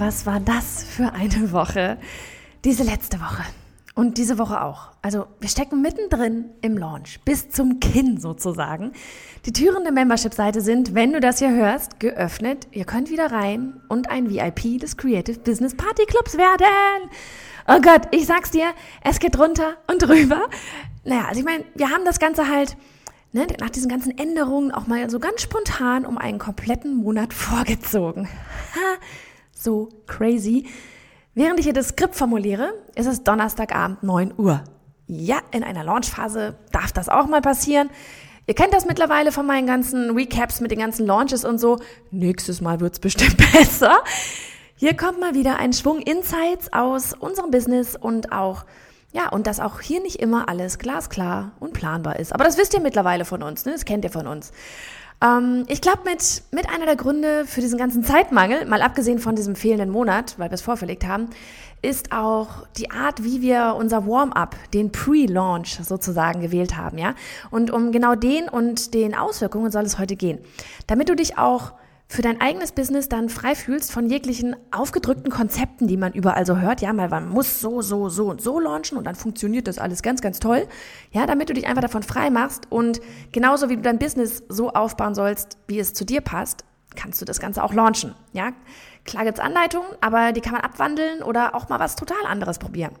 Was war das für eine Woche? Diese letzte Woche. Und diese Woche auch. Also wir stecken mittendrin im Launch, bis zum Kinn sozusagen. Die Türen der Membership-Seite sind, wenn du das hier hörst, geöffnet. Ihr könnt wieder rein und ein VIP des Creative Business Party Clubs werden. Oh Gott, ich sag's dir, es geht runter und drüber. Naja, also ich meine, wir haben das Ganze halt ne, nach diesen ganzen Änderungen auch mal so ganz spontan um einen kompletten Monat vorgezogen. Ha, so crazy. Während ich hier das Skript formuliere, ist es Donnerstagabend 9 Uhr. Ja, in einer Launchphase darf das auch mal passieren. Ihr kennt das mittlerweile von meinen ganzen Recaps mit den ganzen Launches und so. Nächstes Mal wird's bestimmt besser. Hier kommt mal wieder ein Schwung Insights aus unserem Business und auch, ja, und dass auch hier nicht immer alles glasklar und planbar ist. Aber das wisst ihr mittlerweile von uns, ne? Das kennt ihr von uns. Ähm, ich glaube, mit, mit einer der Gründe für diesen ganzen Zeitmangel, mal abgesehen von diesem fehlenden Monat, weil wir es vorverlegt haben, ist auch die Art, wie wir unser Warm-up, den Pre-Launch sozusagen gewählt haben, ja. Und um genau den und den Auswirkungen soll es heute gehen. Damit du dich auch für dein eigenes Business dann frei fühlst von jeglichen aufgedrückten Konzepten, die man überall so hört. Ja, mal man muss so, so, so und so launchen und dann funktioniert das alles ganz, ganz toll. Ja, damit du dich einfach davon frei machst und genauso wie du dein Business so aufbauen sollst, wie es zu dir passt, kannst du das Ganze auch launchen. Ja, klar gibt's Anleitungen, aber die kann man abwandeln oder auch mal was total anderes probieren.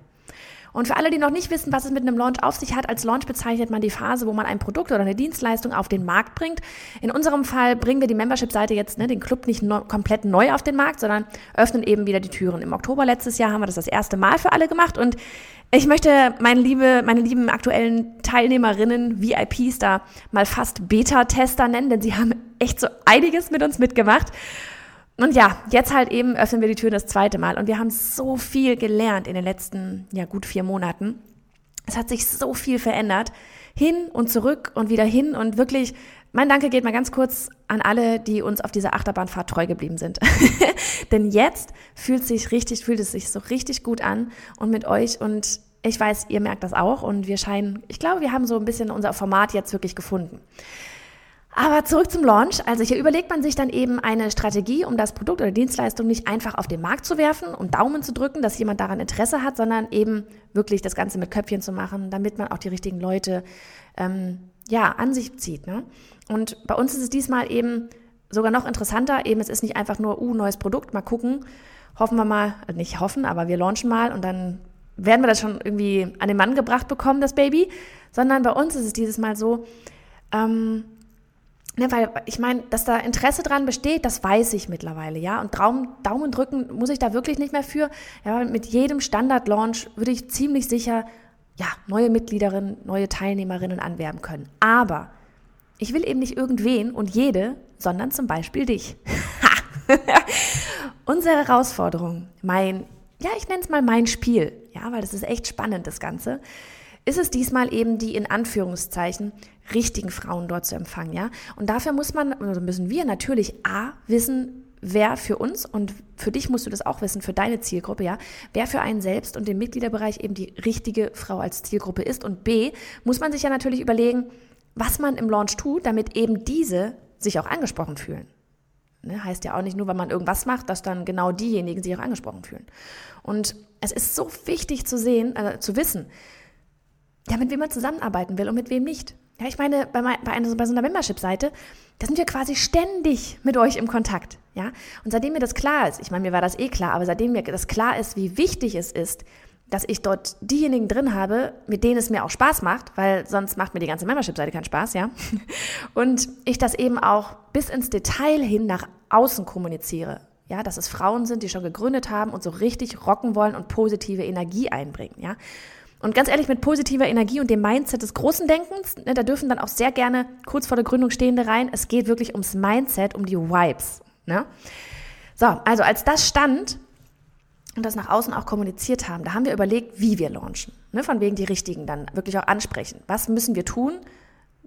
Und für alle, die noch nicht wissen, was es mit einem Launch auf sich hat, als Launch bezeichnet man die Phase, wo man ein Produkt oder eine Dienstleistung auf den Markt bringt. In unserem Fall bringen wir die Membership-Seite jetzt, ne, den Club nicht no komplett neu auf den Markt, sondern öffnen eben wieder die Türen. Im Oktober letztes Jahr haben wir das das erste Mal für alle gemacht und ich möchte meine liebe, meine lieben aktuellen Teilnehmerinnen, VIPs da mal fast Beta-Tester nennen, denn sie haben echt so einiges mit uns mitgemacht. Und ja, jetzt halt eben öffnen wir die Tür das zweite Mal und wir haben so viel gelernt in den letzten, ja gut vier Monaten. Es hat sich so viel verändert. Hin und zurück und wieder hin und wirklich, mein Danke geht mal ganz kurz an alle, die uns auf dieser Achterbahnfahrt treu geblieben sind. Denn jetzt fühlt sich richtig, fühlt es sich so richtig gut an und mit euch und ich weiß, ihr merkt das auch und wir scheinen, ich glaube, wir haben so ein bisschen unser Format jetzt wirklich gefunden. Aber zurück zum Launch. Also hier überlegt man sich dann eben eine Strategie, um das Produkt oder Dienstleistung nicht einfach auf den Markt zu werfen und Daumen zu drücken, dass jemand daran Interesse hat, sondern eben wirklich das Ganze mit Köpfchen zu machen, damit man auch die richtigen Leute ähm, ja an sich zieht. Ne? Und bei uns ist es diesmal eben sogar noch interessanter. Eben es ist nicht einfach nur uh neues Produkt, mal gucken, hoffen wir mal, äh, nicht hoffen, aber wir launchen mal und dann werden wir das schon irgendwie an den Mann gebracht bekommen, das Baby, sondern bei uns ist es dieses Mal so. Ähm, Ne, weil ich meine, dass da Interesse dran besteht, das weiß ich mittlerweile, ja. Und Daumen, Daumen drücken muss ich da wirklich nicht mehr für. Ja, mit jedem Standard-Launch würde ich ziemlich sicher ja, neue Mitgliederinnen, neue Teilnehmerinnen anwerben können. Aber ich will eben nicht irgendwen und jede, sondern zum Beispiel dich. Unsere Herausforderung, mein, ja, ich nenne es mal mein Spiel, ja, weil das ist echt spannend, das Ganze, ist es diesmal eben die in Anführungszeichen richtigen Frauen dort zu empfangen, ja? Und dafür muss man, also müssen wir natürlich A, wissen, wer für uns und für dich musst du das auch wissen, für deine Zielgruppe, ja, wer für einen selbst und den Mitgliederbereich eben die richtige Frau als Zielgruppe ist. Und B, muss man sich ja natürlich überlegen, was man im Launch tut, damit eben diese sich auch angesprochen fühlen. Ne, heißt ja auch nicht nur, wenn man irgendwas macht, dass dann genau diejenigen sich auch angesprochen fühlen. Und es ist so wichtig zu sehen, äh, zu wissen, ja, mit wem man zusammenarbeiten will und mit wem nicht. Ja, ich meine, bei, bei, einer, bei so einer Membership-Seite, da sind wir quasi ständig mit euch im Kontakt. Ja? Und seitdem mir das klar ist, ich meine, mir war das eh klar, aber seitdem mir das klar ist, wie wichtig es ist, dass ich dort diejenigen drin habe, mit denen es mir auch Spaß macht, weil sonst macht mir die ganze Membership-Seite keinen Spaß, ja. Und ich das eben auch bis ins Detail hin nach außen kommuniziere. Ja, dass es Frauen sind, die schon gegründet haben und so richtig rocken wollen und positive Energie einbringen, ja. Und ganz ehrlich, mit positiver Energie und dem Mindset des großen Denkens, ne, da dürfen dann auch sehr gerne kurz vor der Gründung stehende rein. Es geht wirklich ums Mindset, um die Vibes. Ne? So, also als das stand und das nach außen auch kommuniziert haben, da haben wir überlegt, wie wir launchen. Ne, von wegen die Richtigen dann wirklich auch ansprechen. Was müssen wir tun,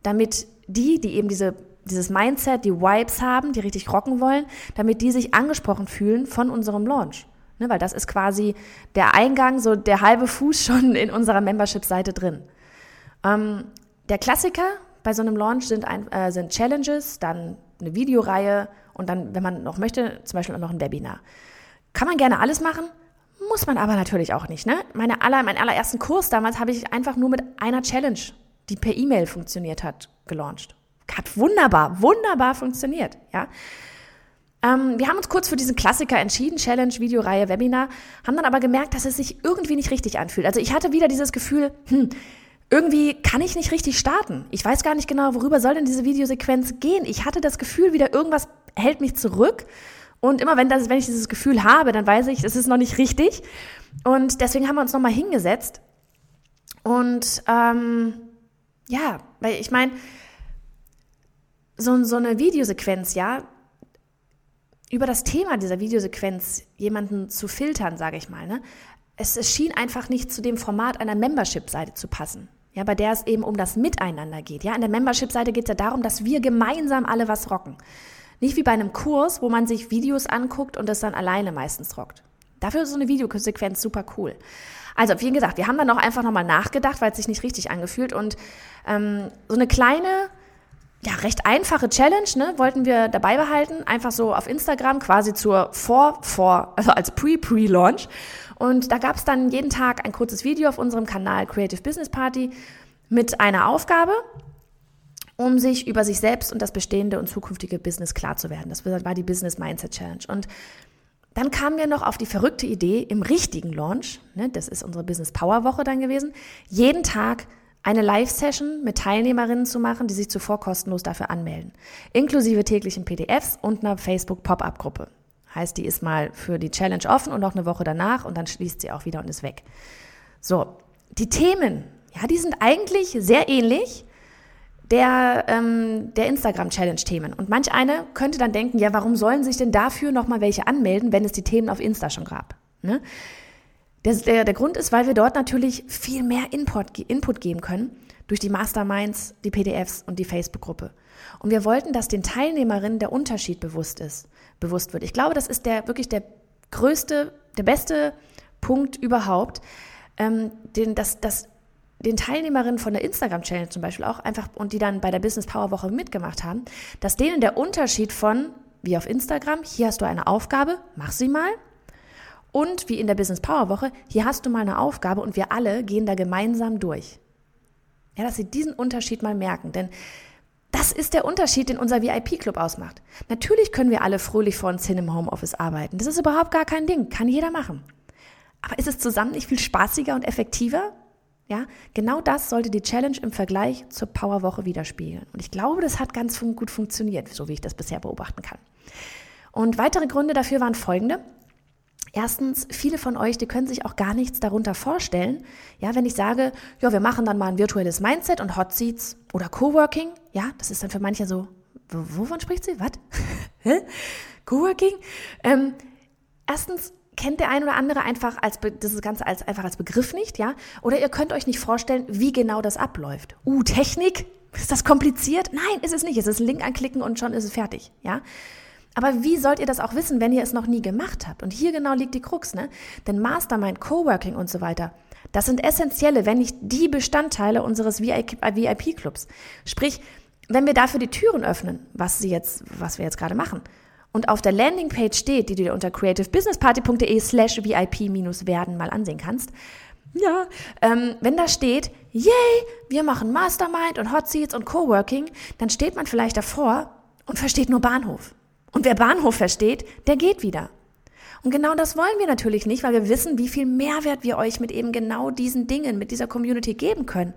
damit die, die eben diese, dieses Mindset, die Vibes haben, die richtig rocken wollen, damit die sich angesprochen fühlen von unserem Launch. Ne, weil das ist quasi der Eingang, so der halbe Fuß schon in unserer Membership-Seite drin. Ähm, der Klassiker bei so einem Launch sind, ein, äh, sind Challenges, dann eine Videoreihe und dann, wenn man noch möchte, zum Beispiel auch noch ein Webinar. Kann man gerne alles machen, muss man aber natürlich auch nicht. Ne? Meine aller, meinen allerersten Kurs damals habe ich einfach nur mit einer Challenge, die per E-Mail funktioniert hat, gelauncht. Hat wunderbar, wunderbar funktioniert. Ja? Ähm, wir haben uns kurz für diesen Klassiker entschieden, Challenge, Videoreihe, Webinar, haben dann aber gemerkt, dass es sich irgendwie nicht richtig anfühlt. Also ich hatte wieder dieses Gefühl, hm, irgendwie kann ich nicht richtig starten. Ich weiß gar nicht genau, worüber soll denn diese Videosequenz gehen. Ich hatte das Gefühl, wieder irgendwas hält mich zurück. Und immer wenn, das, wenn ich dieses Gefühl habe, dann weiß ich, es ist noch nicht richtig. Und deswegen haben wir uns nochmal hingesetzt. Und ähm, ja, weil ich meine, so, so eine Videosequenz, ja, über das Thema dieser Videosequenz jemanden zu filtern, sage ich mal, ne? Es, es schien einfach nicht zu dem Format einer Membership-Seite zu passen. Ja, bei der es eben um das Miteinander geht. Ja, an der Membership-Seite geht es ja darum, dass wir gemeinsam alle was rocken. Nicht wie bei einem Kurs, wo man sich Videos anguckt und das dann alleine meistens rockt. Dafür ist so eine Videosequenz super cool. Also, wie gesagt, wir haben dann auch einfach nochmal nachgedacht, weil es sich nicht richtig angefühlt und ähm, so eine kleine ja, recht einfache Challenge, ne, wollten wir dabei behalten, einfach so auf Instagram quasi zur Vor, Vor, also als Pre-Pre-Launch. Und da gab es dann jeden Tag ein kurzes Video auf unserem Kanal Creative Business Party mit einer Aufgabe, um sich über sich selbst und das bestehende und zukünftige Business klar zu werden. Das war die Business Mindset Challenge. Und dann kamen wir noch auf die verrückte Idee, im richtigen Launch, ne, das ist unsere Business Power Woche dann gewesen, jeden Tag eine Live-Session mit Teilnehmerinnen zu machen, die sich zuvor kostenlos dafür anmelden. Inklusive täglichen PDFs und einer Facebook-Pop-Up-Gruppe. Heißt, die ist mal für die Challenge offen und noch eine Woche danach und dann schließt sie auch wieder und ist weg. So, die Themen, ja, die sind eigentlich sehr ähnlich der, ähm, der Instagram-Challenge-Themen. Und manch eine könnte dann denken, ja, warum sollen sich denn dafür nochmal welche anmelden, wenn es die Themen auf Insta schon gab? Ne? Der, der, der Grund ist, weil wir dort natürlich viel mehr Input, Input geben können durch die Masterminds, die PDFs und die Facebook-Gruppe. Und wir wollten, dass den Teilnehmerinnen der Unterschied bewusst ist, bewusst wird. Ich glaube, das ist der wirklich der größte, der beste Punkt überhaupt, ähm, den, dass, dass den Teilnehmerinnen von der Instagram Challenge zum Beispiel auch einfach und die dann bei der Business Power Woche mitgemacht haben, dass denen der Unterschied von wie auf Instagram, hier hast du eine Aufgabe, mach sie mal, und wie in der Business Power Woche, hier hast du mal eine Aufgabe und wir alle gehen da gemeinsam durch. Ja, dass sie diesen Unterschied mal merken, denn das ist der Unterschied, den unser VIP-Club ausmacht. Natürlich können wir alle fröhlich vor uns hin im Homeoffice arbeiten. Das ist überhaupt gar kein Ding, kann jeder machen. Aber ist es zusammen nicht viel spaßiger und effektiver? Ja, genau das sollte die Challenge im Vergleich zur Powerwoche widerspiegeln. Und ich glaube, das hat ganz gut funktioniert, so wie ich das bisher beobachten kann. Und weitere Gründe dafür waren folgende. Erstens, viele von euch, die können sich auch gar nichts darunter vorstellen. Ja, wenn ich sage, ja, wir machen dann mal ein virtuelles Mindset und Hot Seats oder Coworking, ja, das ist dann für manche so, wovon spricht sie? Was? Coworking? Ähm, erstens kennt der ein oder andere einfach als das Ganze als einfach als Begriff nicht, ja? Oder ihr könnt euch nicht vorstellen, wie genau das abläuft. Uh, Technik? Ist das kompliziert? Nein, ist es nicht. Es ist ein Link anklicken und schon ist es fertig, ja? Aber wie sollt ihr das auch wissen, wenn ihr es noch nie gemacht habt? Und hier genau liegt die Krux, ne? Denn Mastermind, Coworking und so weiter, das sind essentielle, wenn nicht die Bestandteile unseres VIP-Clubs. Sprich, wenn wir dafür die Türen öffnen, was sie jetzt, was wir jetzt gerade machen, und auf der Landingpage steht, die du dir unter creativebusinessparty.de slash VIP-werden mal ansehen kannst, ja, ähm, wenn da steht, yay, wir machen Mastermind und Hot Seats und Coworking, dann steht man vielleicht davor und versteht nur Bahnhof. Und wer Bahnhof versteht, der geht wieder. Und genau das wollen wir natürlich nicht, weil wir wissen, wie viel Mehrwert wir euch mit eben genau diesen Dingen, mit dieser Community geben können.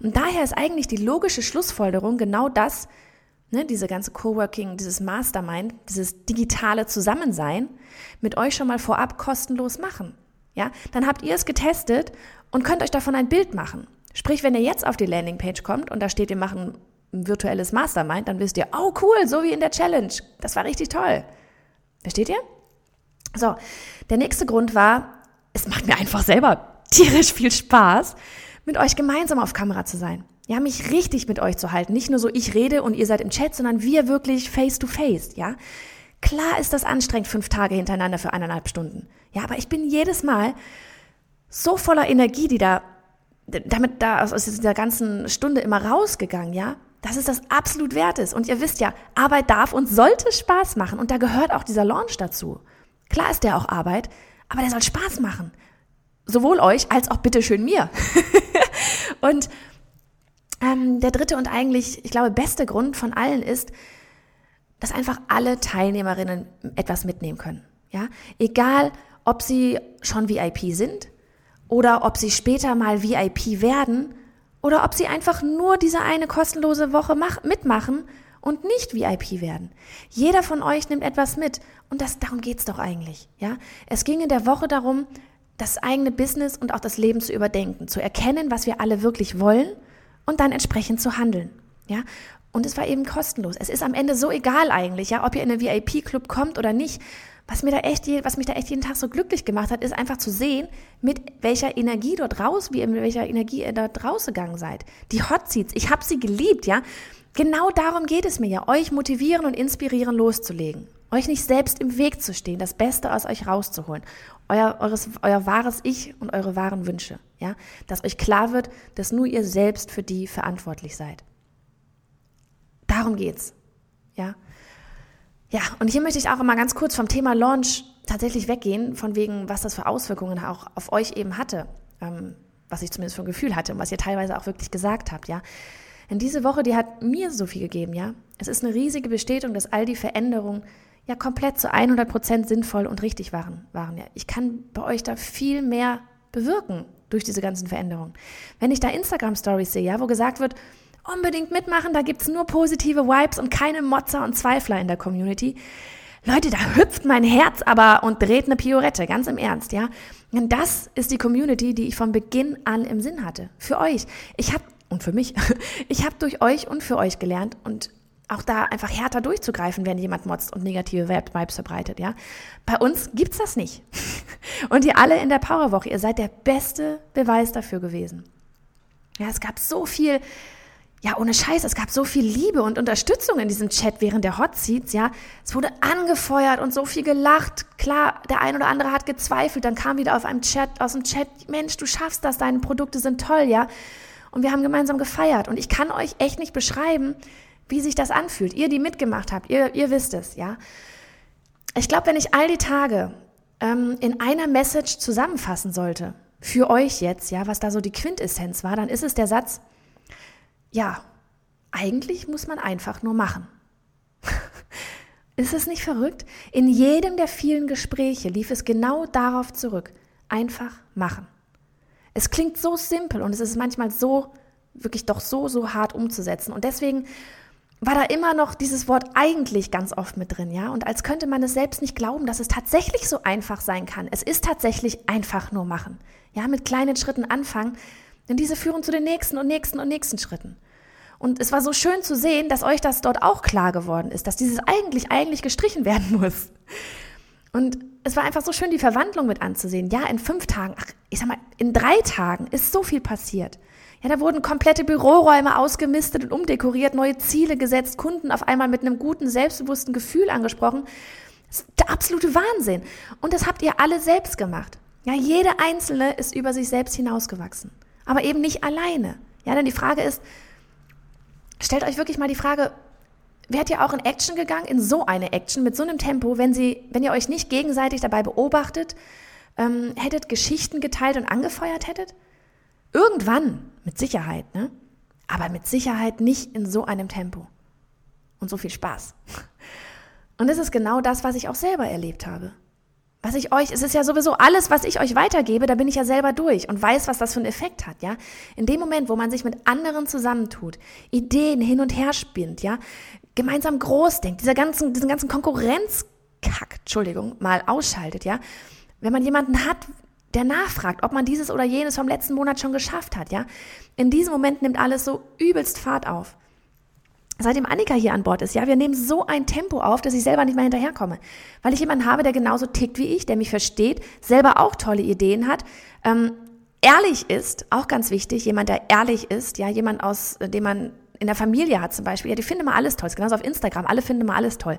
Und daher ist eigentlich die logische Schlussfolgerung genau das, ne, diese ganze Coworking, dieses Mastermind, dieses digitale Zusammensein mit euch schon mal vorab kostenlos machen. Ja, dann habt ihr es getestet und könnt euch davon ein Bild machen. Sprich, wenn ihr jetzt auf die Landingpage kommt und da steht, wir machen virtuelles Mastermind, dann wisst ihr, oh cool, so wie in der Challenge. Das war richtig toll. Versteht ihr? So, der nächste Grund war, es macht mir einfach selber tierisch viel Spaß, mit euch gemeinsam auf Kamera zu sein. Ja, mich richtig mit euch zu halten. Nicht nur so, ich rede und ihr seid im Chat, sondern wir wirklich face to face, ja. Klar ist das anstrengend, fünf Tage hintereinander für eineinhalb Stunden. Ja, aber ich bin jedes Mal so voller Energie, die da, damit da aus dieser ganzen Stunde immer rausgegangen, ja, dass es das absolut wert ist. Und ihr wisst ja, Arbeit darf und sollte Spaß machen. Und da gehört auch dieser Launch dazu. Klar ist der auch Arbeit, aber der soll Spaß machen. Sowohl euch als auch bitteschön mir. und ähm, der dritte und eigentlich, ich glaube, beste Grund von allen ist, dass einfach alle Teilnehmerinnen etwas mitnehmen können. Ja, egal, ob sie schon VIP sind oder ob sie später mal VIP werden oder ob sie einfach nur diese eine kostenlose Woche mach mitmachen und nicht VIP werden. Jeder von euch nimmt etwas mit und das darum geht's doch eigentlich, ja? Es ging in der Woche darum, das eigene Business und auch das Leben zu überdenken, zu erkennen, was wir alle wirklich wollen und dann entsprechend zu handeln. Ja, und es war eben kostenlos. Es ist am Ende so egal eigentlich, ja, ob ihr in einen VIP-Club kommt oder nicht. Was mir da echt, was mich da echt jeden Tag so glücklich gemacht hat, ist einfach zu sehen, mit welcher Energie dort raus, wie mit welcher Energie ihr dort rausgegangen seid. Die Hot Seats, ich habe sie geliebt, ja. Genau darum geht es mir ja, euch motivieren und inspirieren loszulegen. Euch nicht selbst im Weg zu stehen, das Beste aus euch rauszuholen. Euer, eures, euer wahres Ich und eure wahren Wünsche, ja. Dass euch klar wird, dass nur ihr selbst für die verantwortlich seid. Darum geht's. Ja. Ja, und hier möchte ich auch mal ganz kurz vom Thema Launch tatsächlich weggehen, von wegen, was das für Auswirkungen auch auf euch eben hatte, ähm, was ich zumindest für ein Gefühl hatte und was ihr teilweise auch wirklich gesagt habt, ja. Denn diese Woche, die hat mir so viel gegeben, ja. Es ist eine riesige Bestätigung, dass all die Veränderungen ja komplett zu 100 Prozent sinnvoll und richtig waren, waren. Ja. Ich kann bei euch da viel mehr bewirken durch diese ganzen Veränderungen. Wenn ich da Instagram-Stories sehe, ja, wo gesagt wird, unbedingt mitmachen, da gibt's nur positive Vibes und keine Motzer und Zweifler in der Community. Leute, da hüpft mein Herz aber und dreht eine Piorette, ganz im Ernst, ja. Und das ist die Community, die ich von Beginn an im Sinn hatte. Für euch. Ich habe und für mich, ich habe durch euch und für euch gelernt und auch da einfach härter durchzugreifen, wenn jemand motzt und negative Vibes verbreitet, ja. Bei uns gibt's das nicht. Und ihr alle in der Powerwoche, ihr seid der beste Beweis dafür gewesen. Ja, es gab so viel ja, ohne Scheiß, es gab so viel Liebe und Unterstützung in diesem Chat während der Hot Seats, ja. Es wurde angefeuert und so viel gelacht. Klar, der ein oder andere hat gezweifelt, dann kam wieder auf einem Chat, aus dem Chat, Mensch, du schaffst das, deine Produkte sind toll, ja. Und wir haben gemeinsam gefeiert und ich kann euch echt nicht beschreiben, wie sich das anfühlt. Ihr, die mitgemacht habt, ihr, ihr wisst es, ja. Ich glaube, wenn ich all die Tage ähm, in einer Message zusammenfassen sollte, für euch jetzt, ja, was da so die Quintessenz war, dann ist es der Satz, ja, eigentlich muss man einfach nur machen. Ist es nicht verrückt? In jedem der vielen Gespräche lief es genau darauf zurück. Einfach machen. Es klingt so simpel und es ist manchmal so, wirklich doch so, so hart umzusetzen. Und deswegen war da immer noch dieses Wort eigentlich ganz oft mit drin, ja? Und als könnte man es selbst nicht glauben, dass es tatsächlich so einfach sein kann. Es ist tatsächlich einfach nur machen. Ja, mit kleinen Schritten anfangen, denn diese führen zu den nächsten und nächsten und nächsten Schritten. Und es war so schön zu sehen, dass euch das dort auch klar geworden ist, dass dieses eigentlich, eigentlich gestrichen werden muss. Und es war einfach so schön, die Verwandlung mit anzusehen. Ja, in fünf Tagen, ach, ich sag mal, in drei Tagen ist so viel passiert. Ja, da wurden komplette Büroräume ausgemistet und umdekoriert, neue Ziele gesetzt, Kunden auf einmal mit einem guten, selbstbewussten Gefühl angesprochen. Das ist der absolute Wahnsinn. Und das habt ihr alle selbst gemacht. Ja, jede Einzelne ist über sich selbst hinausgewachsen aber eben nicht alleine. Ja, denn die Frage ist, stellt euch wirklich mal die Frage, wärt ihr auch in Action gegangen, in so eine Action, mit so einem Tempo, wenn, sie, wenn ihr euch nicht gegenseitig dabei beobachtet, ähm, hättet Geschichten geteilt und angefeuert hättet? Irgendwann, mit Sicherheit, ne? Aber mit Sicherheit nicht in so einem Tempo. Und so viel Spaß. Und das ist genau das, was ich auch selber erlebt habe. Was ich euch, es ist ja sowieso alles, was ich euch weitergebe, da bin ich ja selber durch und weiß, was das für einen Effekt hat, ja. In dem Moment, wo man sich mit anderen zusammentut, Ideen hin und her spinnt, ja, gemeinsam groß denkt, dieser ganzen, diesen ganzen Konkurrenzkack, Entschuldigung, mal ausschaltet, ja. Wenn man jemanden hat, der nachfragt, ob man dieses oder jenes vom letzten Monat schon geschafft hat, ja. In diesem Moment nimmt alles so übelst Fahrt auf. Seitdem Annika hier an Bord ist, ja, wir nehmen so ein Tempo auf, dass ich selber nicht mehr hinterherkomme. Weil ich jemanden habe, der genauso tickt wie ich, der mich versteht, selber auch tolle Ideen hat, ähm, ehrlich ist, auch ganz wichtig, jemand, der ehrlich ist, ja, jemand aus, äh, dem man in der Familie hat zum Beispiel, ja, die finden immer alles toll, ist genauso auf Instagram, alle finden immer alles toll.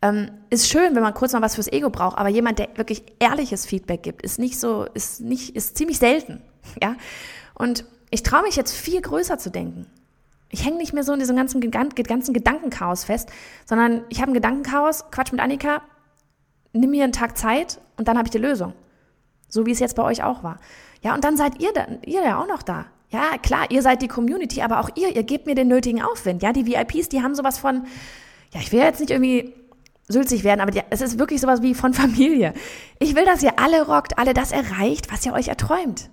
Ähm, ist schön, wenn man kurz mal was fürs Ego braucht, aber jemand, der wirklich ehrliches Feedback gibt, ist nicht so, ist nicht, ist ziemlich selten, ja. Und ich traue mich jetzt viel größer zu denken. Ich hänge nicht mehr so in diesem ganzen, ganzen Gedankenchaos fest, sondern ich habe ein Gedankenchaos, Quatsch mit Annika, nimm mir einen Tag Zeit und dann habe ich die Lösung. So wie es jetzt bei euch auch war. Ja, und dann seid ihr, da, ihr ja auch noch da. Ja, klar, ihr seid die Community, aber auch ihr, ihr gebt mir den nötigen Aufwind. Ja, die VIPs, die haben sowas von, ja, ich will jetzt nicht irgendwie sülzig werden, aber die, es ist wirklich sowas wie von Familie. Ich will, dass ihr alle rockt, alle das erreicht, was ihr euch erträumt.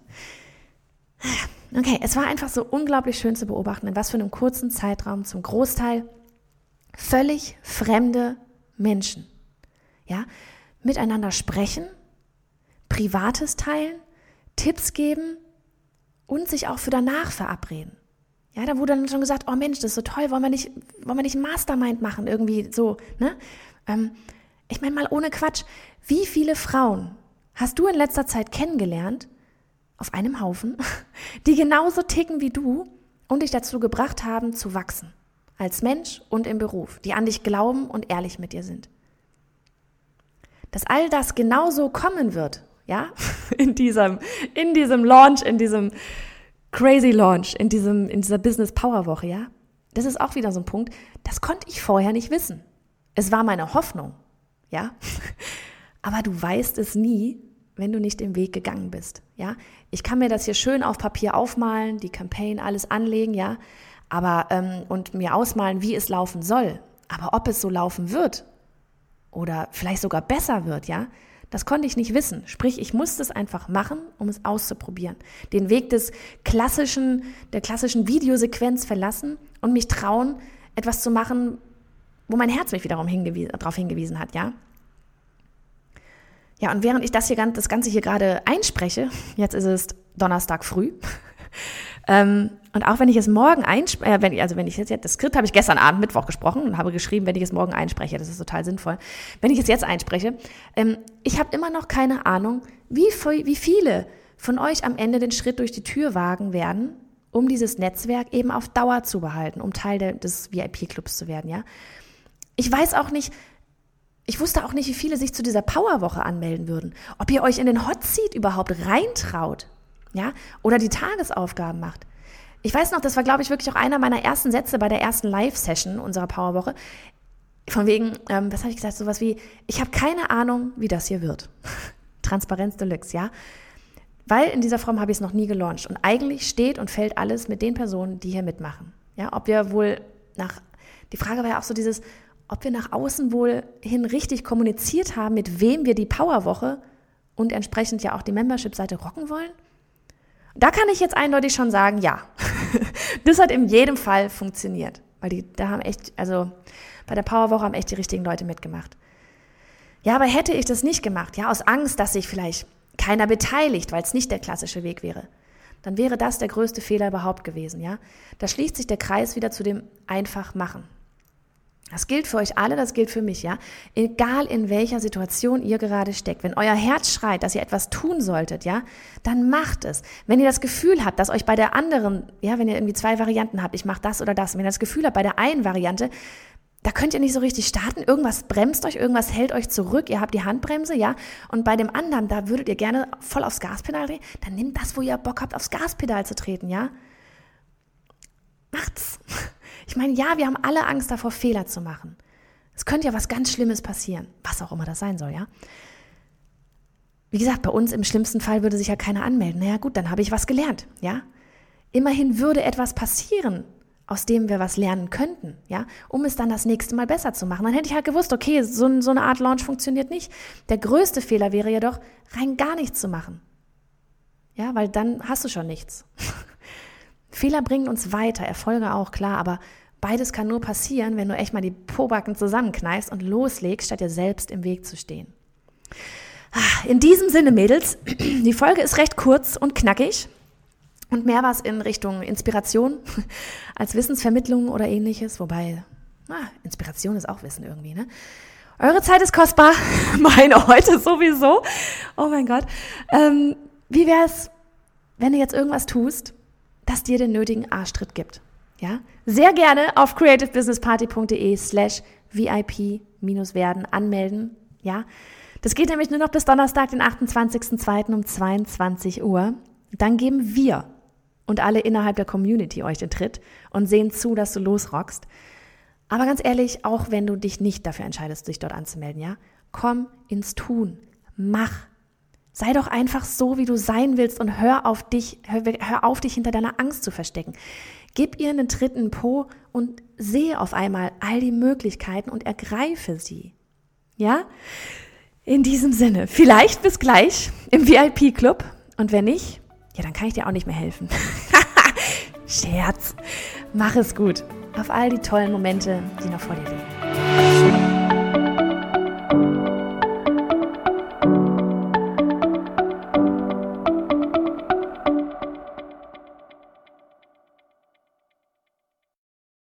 Okay, es war einfach so unglaublich schön zu beobachten, in was für einem kurzen Zeitraum zum Großteil völlig fremde Menschen, ja, miteinander sprechen, Privates teilen, Tipps geben und sich auch für danach verabreden. Ja, da wurde dann schon gesagt, oh Mensch, das ist so toll, wollen wir nicht, wollen wir nicht ein Mastermind machen, irgendwie so, ne? Ähm, ich meine mal ohne Quatsch, wie viele Frauen hast du in letzter Zeit kennengelernt, auf einem Haufen, die genauso ticken wie du und dich dazu gebracht haben, zu wachsen. Als Mensch und im Beruf, die an dich glauben und ehrlich mit dir sind. Dass all das genauso kommen wird, ja, in diesem, in diesem Launch, in diesem Crazy Launch, in diesem, in dieser Business Power Woche, ja. Das ist auch wieder so ein Punkt, das konnte ich vorher nicht wissen. Es war meine Hoffnung, ja. Aber du weißt es nie, wenn du nicht den Weg gegangen bist, ja. Ich kann mir das hier schön auf Papier aufmalen, die Campaign alles anlegen, ja, aber ähm, und mir ausmalen, wie es laufen soll. Aber ob es so laufen wird oder vielleicht sogar besser wird, ja, das konnte ich nicht wissen. Sprich, ich musste es einfach machen, um es auszuprobieren. Den Weg des klassischen, der klassischen Videosequenz verlassen und mich trauen, etwas zu machen, wo mein Herz mich wiederum hingewiesen, darauf hingewiesen hat, ja. Ja, und während ich das hier das Ganze hier gerade einspreche, jetzt ist es Donnerstag früh, ähm, und auch wenn ich es morgen einspreche, äh, wenn ich, also wenn ich jetzt, das Skript habe ich gestern Abend Mittwoch gesprochen und habe geschrieben, wenn ich es morgen einspreche, das ist total sinnvoll. Wenn ich es jetzt einspreche, ähm, ich habe immer noch keine Ahnung, wie, wie viele von euch am Ende den Schritt durch die Tür wagen werden, um dieses Netzwerk eben auf Dauer zu behalten, um Teil des VIP-Clubs zu werden, ja. Ich weiß auch nicht, ich wusste auch nicht, wie viele sich zu dieser Powerwoche anmelden würden. Ob ihr euch in den Hot Seat überhaupt reintraut, ja, oder die Tagesaufgaben macht. Ich weiß noch, das war, glaube ich, wirklich auch einer meiner ersten Sätze bei der ersten Live-Session unserer Powerwoche. Von wegen, ähm, was habe ich gesagt? Sowas wie, ich habe keine Ahnung, wie das hier wird. Transparenz Deluxe, ja. Weil in dieser Form habe ich es noch nie gelauncht. Und eigentlich steht und fällt alles mit den Personen, die hier mitmachen. Ja, ob wir wohl nach, die Frage war ja auch so dieses, ob wir nach außen wohl hin richtig kommuniziert haben, mit wem wir die Powerwoche und entsprechend ja auch die Membership-Seite rocken wollen. Da kann ich jetzt eindeutig schon sagen, ja, das hat in jedem Fall funktioniert, weil die da haben echt, also bei der Powerwoche haben echt die richtigen Leute mitgemacht. Ja, aber hätte ich das nicht gemacht, ja, aus Angst, dass sich vielleicht keiner beteiligt, weil es nicht der klassische Weg wäre, dann wäre das der größte Fehler überhaupt gewesen, ja. Da schließt sich der Kreis wieder zu dem einfach machen. Das gilt für euch alle, das gilt für mich, ja. Egal in welcher Situation ihr gerade steckt. Wenn euer Herz schreit, dass ihr etwas tun solltet, ja, dann macht es. Wenn ihr das Gefühl habt, dass euch bei der anderen, ja, wenn ihr irgendwie zwei Varianten habt, ich mache das oder das, wenn ihr das Gefühl habt, bei der einen Variante, da könnt ihr nicht so richtig starten, irgendwas bremst euch, irgendwas hält euch zurück, ihr habt die Handbremse, ja, und bei dem anderen, da würdet ihr gerne voll aufs Gaspedal drehen, dann nehmt das, wo ihr Bock habt, aufs Gaspedal zu treten, ja. Macht's. Ich meine, ja, wir haben alle Angst davor, Fehler zu machen. Es könnte ja was ganz Schlimmes passieren, was auch immer das sein soll, ja. Wie gesagt, bei uns im schlimmsten Fall würde sich ja keiner anmelden. Naja, gut, dann habe ich was gelernt, ja. Immerhin würde etwas passieren, aus dem wir was lernen könnten, ja, um es dann das nächste Mal besser zu machen. Dann hätte ich halt gewusst, okay, so, so eine Art Launch funktioniert nicht. Der größte Fehler wäre jedoch, rein gar nichts zu machen. Ja, weil dann hast du schon nichts. Fehler bringen uns weiter, Erfolge auch, klar, aber beides kann nur passieren, wenn du echt mal die Pobacken zusammenkneifst und loslegst, statt dir selbst im Weg zu stehen. Ah, in diesem Sinne, Mädels, die Folge ist recht kurz und knackig. und mehr was in Richtung Inspiration als Wissensvermittlung oder ähnliches. Wobei, ah, Inspiration ist auch Wissen irgendwie, ne? Eure Zeit ist kostbar, meine heute sowieso. Oh mein Gott. Ähm, wie wäre es, wenn du jetzt irgendwas tust, das dir den nötigen Arschtritt gibt? Ja? Sehr gerne auf creativebusinessparty.de slash VIP-werden anmelden. Ja? Das geht nämlich nur noch bis Donnerstag, den 28.02. um 22 Uhr. Dann geben wir und alle innerhalb der Community euch den Tritt und sehen zu, dass du losrockst. Aber ganz ehrlich, auch wenn du dich nicht dafür entscheidest, dich dort anzumelden, ja, komm ins Tun, mach. Sei doch einfach so, wie du sein willst und hör auf dich, hör, hör auf dich hinter deiner Angst zu verstecken. Gib ihr einen Tritt in den Po und sehe auf einmal all die Möglichkeiten und ergreife sie. Ja? In diesem Sinne, vielleicht bis gleich im VIP-Club und wenn nicht, ja, dann kann ich dir auch nicht mehr helfen. Scherz. Mach es gut auf all die tollen Momente, die noch vor dir liegen.